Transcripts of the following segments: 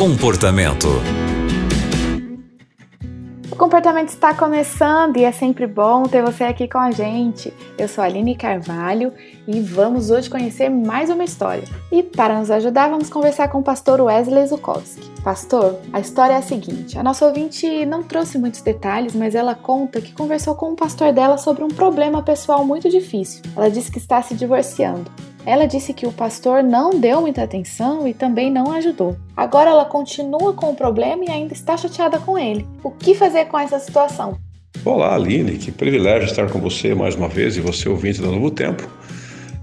Comportamento. O comportamento está começando e é sempre bom ter você aqui com a gente. Eu sou a Aline Carvalho e vamos hoje conhecer mais uma história. E para nos ajudar, vamos conversar com o pastor Wesley Zukowski. Pastor, a história é a seguinte: a nossa ouvinte não trouxe muitos detalhes, mas ela conta que conversou com o pastor dela sobre um problema pessoal muito difícil. Ela disse que está se divorciando. Ela disse que o pastor não deu muita atenção e também não ajudou. Agora ela continua com o problema e ainda está chateada com ele. O que fazer com essa situação? Olá, Aline, que privilégio estar com você mais uma vez e você ouvinte do Novo Tempo,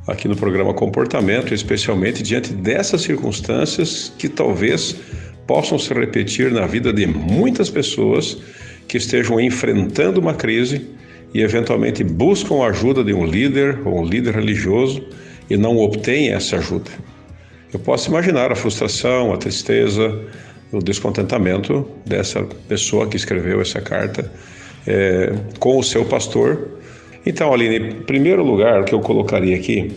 aqui no programa Comportamento, especialmente diante dessas circunstâncias que talvez possam se repetir na vida de muitas pessoas que estejam enfrentando uma crise e eventualmente buscam a ajuda de um líder ou um líder religioso e não obtêm essa ajuda. Eu posso imaginar a frustração, a tristeza, o descontentamento dessa pessoa que escreveu essa carta é, com o seu pastor. Então, Aline, em primeiro lugar que eu colocaria aqui,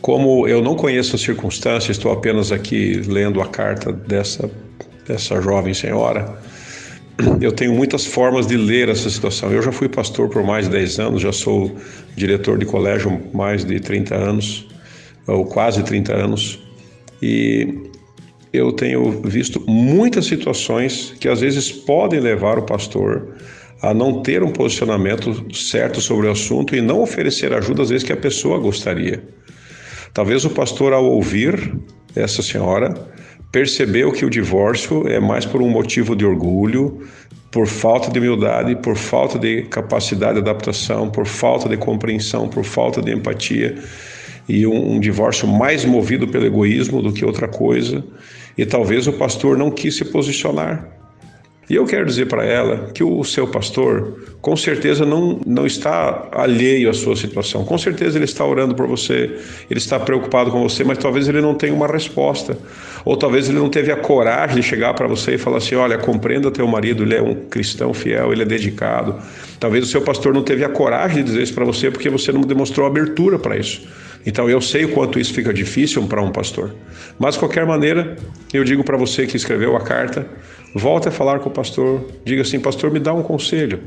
como eu não conheço as circunstâncias, estou apenas aqui lendo a carta dessa, dessa jovem senhora, eu tenho muitas formas de ler essa situação. Eu já fui pastor por mais de 10 anos, já sou diretor de colégio mais de 30 anos, ou quase 30 anos, e eu tenho visto muitas situações que às vezes podem levar o pastor a não ter um posicionamento certo sobre o assunto e não oferecer ajuda às vezes que a pessoa gostaria. Talvez o pastor, ao ouvir essa senhora, percebeu que o divórcio é mais por um motivo de orgulho, por falta de humildade, por falta de capacidade de adaptação, por falta de compreensão, por falta de empatia e um, um divórcio mais movido pelo egoísmo do que outra coisa. E talvez o pastor não quis se posicionar. E eu quero dizer para ela que o seu pastor, com certeza, não, não está alheio à sua situação. Com certeza ele está orando por você, ele está preocupado com você, mas talvez ele não tenha uma resposta. Ou talvez ele não teve a coragem de chegar para você e falar assim: olha, compreenda teu marido, ele é um cristão fiel, ele é dedicado. Talvez o seu pastor não teve a coragem de dizer isso para você porque você não demonstrou abertura para isso. Então eu sei o quanto isso fica difícil para um pastor. Mas de qualquer maneira, eu digo para você que escreveu a carta, volte a falar com o pastor, diga assim: "Pastor, me dá um conselho".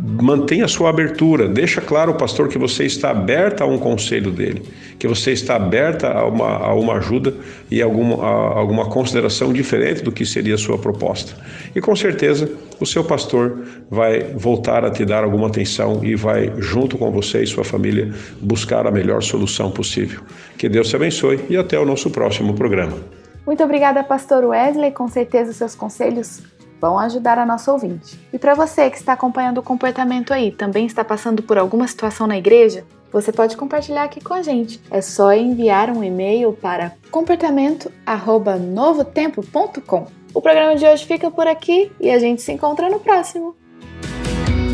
Mantenha a sua abertura, deixa claro, pastor, que você está aberta a um conselho dele, que você está aberta a uma, a uma ajuda e alguma, a alguma consideração diferente do que seria a sua proposta. E com certeza o seu pastor vai voltar a te dar alguma atenção e vai, junto com você e sua família, buscar a melhor solução possível. Que Deus te abençoe e até o nosso próximo programa. Muito obrigada, Pastor Wesley. Com certeza, os seus conselhos vão ajudar a nossa ouvinte. E para você que está acompanhando o comportamento aí, também está passando por alguma situação na igreja, você pode compartilhar aqui com a gente. É só enviar um e-mail para comportamento@novotempo.com. O programa de hoje fica por aqui e a gente se encontra no próximo.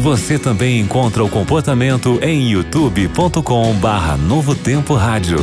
Você também encontra o comportamento em youtube.com/novotempo rádio.